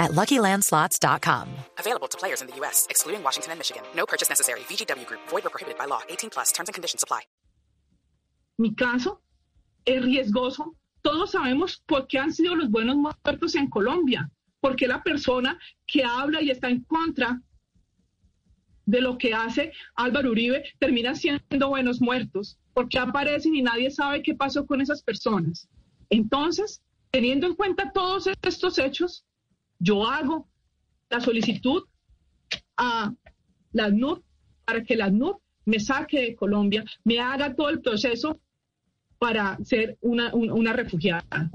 at LuckyLandSlots.com. Available to players in the U.S., excluding Washington and Michigan. No purchase necessary. VGW Group. Void or prohibited by law. 18 plus. Terms and conditions apply. Mi caso es riesgoso. Todos sabemos por qué han sido los buenos muertos en Colombia. Porque la persona que habla y está en contra de lo que hace Álvaro Uribe termina siendo buenos muertos. Porque aparecen y nadie sabe qué pasó con esas personas. Entonces, teniendo en cuenta todos estos hechos, yo hago la solicitud a la ACNUR para que la ACNUR me saque de Colombia, me haga todo el proceso para ser una, una refugiada.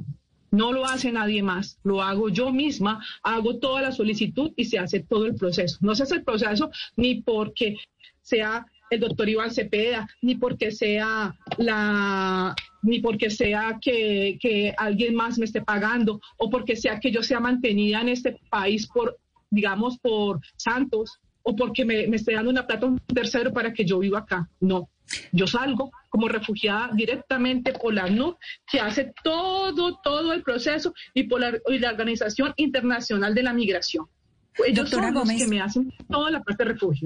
No lo hace nadie más, lo hago yo misma, hago toda la solicitud y se hace todo el proceso. No se hace el proceso ni porque sea el doctor Iván Cepeda, ni porque sea la ni porque sea que, que, alguien más me esté pagando o porque sea que yo sea mantenida en este país por, digamos, por Santos o porque me, me esté dando una plata un tercero para que yo viva acá. No, yo salgo como refugiada directamente por la NUC, que hace todo, todo el proceso, y por la, y la Organización Internacional de la Migración. Ellos Doctora son los Gómez. que me hacen toda la parte de refugio.